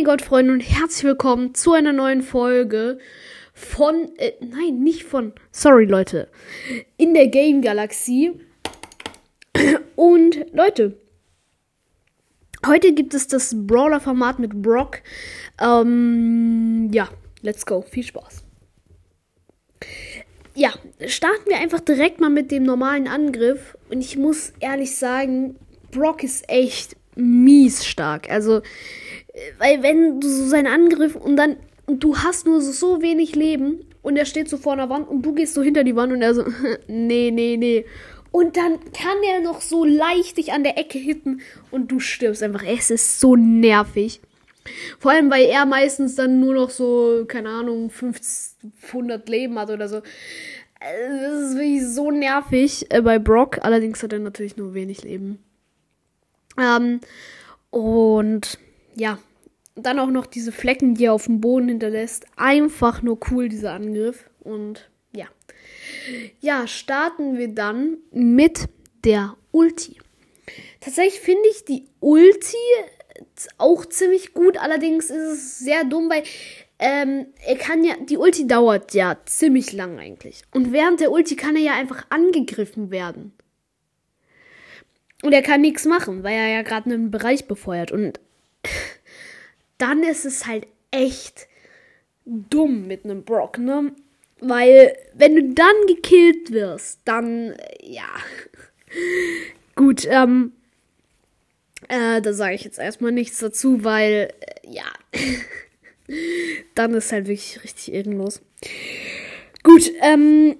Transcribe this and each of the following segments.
Mein Gott, Freunde, und herzlich willkommen zu einer neuen Folge von, äh, nein, nicht von, sorry Leute, in der Game Galaxie. Und Leute, heute gibt es das Brawler-Format mit Brock. Ähm, ja, let's go, viel Spaß. Ja, starten wir einfach direkt mal mit dem normalen Angriff. Und ich muss ehrlich sagen, Brock ist echt mies stark. Also, weil wenn du so seinen Angriff und dann und du hast nur so, so wenig Leben und er steht so vor einer Wand und du gehst so hinter die Wand und er so, nee, nee, nee. Und dann kann er noch so leicht dich an der Ecke hitten und du stirbst einfach. Es ist so nervig. Vor allem, weil er meistens dann nur noch so, keine Ahnung, 500 Leben hat oder so. Äh, das ist wirklich so nervig äh, bei Brock. Allerdings hat er natürlich nur wenig Leben. Ähm, und ja, dann auch noch diese Flecken, die er auf dem Boden hinterlässt. Einfach nur cool, dieser Angriff. Und ja. Ja, starten wir dann mit der Ulti. Tatsächlich finde ich die Ulti auch ziemlich gut. Allerdings ist es sehr dumm, weil ähm, er kann ja, die Ulti dauert ja ziemlich lang eigentlich. Und während der Ulti kann er ja einfach angegriffen werden. Und er kann nichts machen, weil er ja gerade einen Bereich befeuert. Und dann ist es halt echt dumm mit einem Brock, ne? Weil, wenn du dann gekillt wirst, dann, ja. Gut, ähm, äh, da sage ich jetzt erstmal nichts dazu, weil, äh, ja. dann ist halt wirklich richtig ehrenlos. Gut, ähm.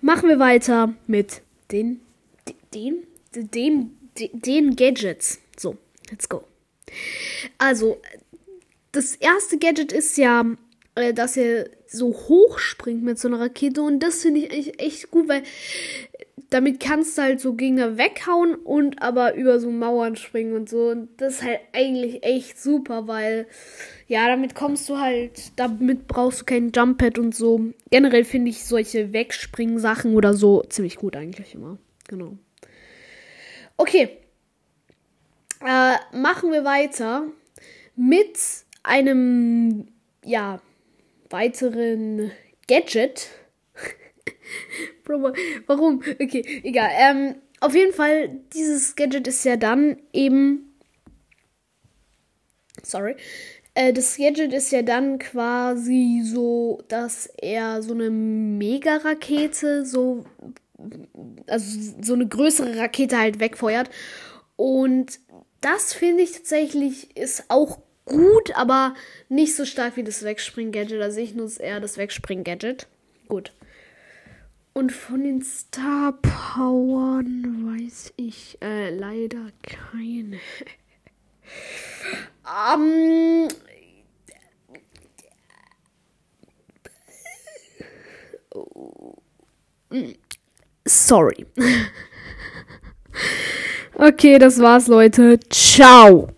Machen wir weiter mit den, den, den, den Gadgets. So, let's go. Also, das erste Gadget ist ja, äh, dass er so hoch springt mit so einer Rakete und das finde ich echt, gut, weil damit kannst du halt so Gegner weghauen und aber über so Mauern springen und so. Und das ist halt eigentlich echt super, weil ja, damit kommst du halt, damit brauchst du kein Jump-Pad und so. Generell finde ich solche Wegspringen-Sachen oder so ziemlich gut eigentlich immer. Genau. Okay. Äh, machen wir weiter mit einem, ja, weiteren Gadget. Warum? Okay, egal. Ähm, auf jeden Fall, dieses Gadget ist ja dann eben. Sorry. Äh, das Gadget ist ja dann quasi so, dass er so eine Mega-Rakete, so. Also so eine größere Rakete halt wegfeuert. Und das finde ich tatsächlich ist auch gut, aber nicht so stark wie das Wegspring-Gadget. Also ich nutze eher das Wegspring-Gadget. Gut. Und von den Star Powern weiß ich äh, leider keine. um, sorry. okay, das war's, Leute. Ciao.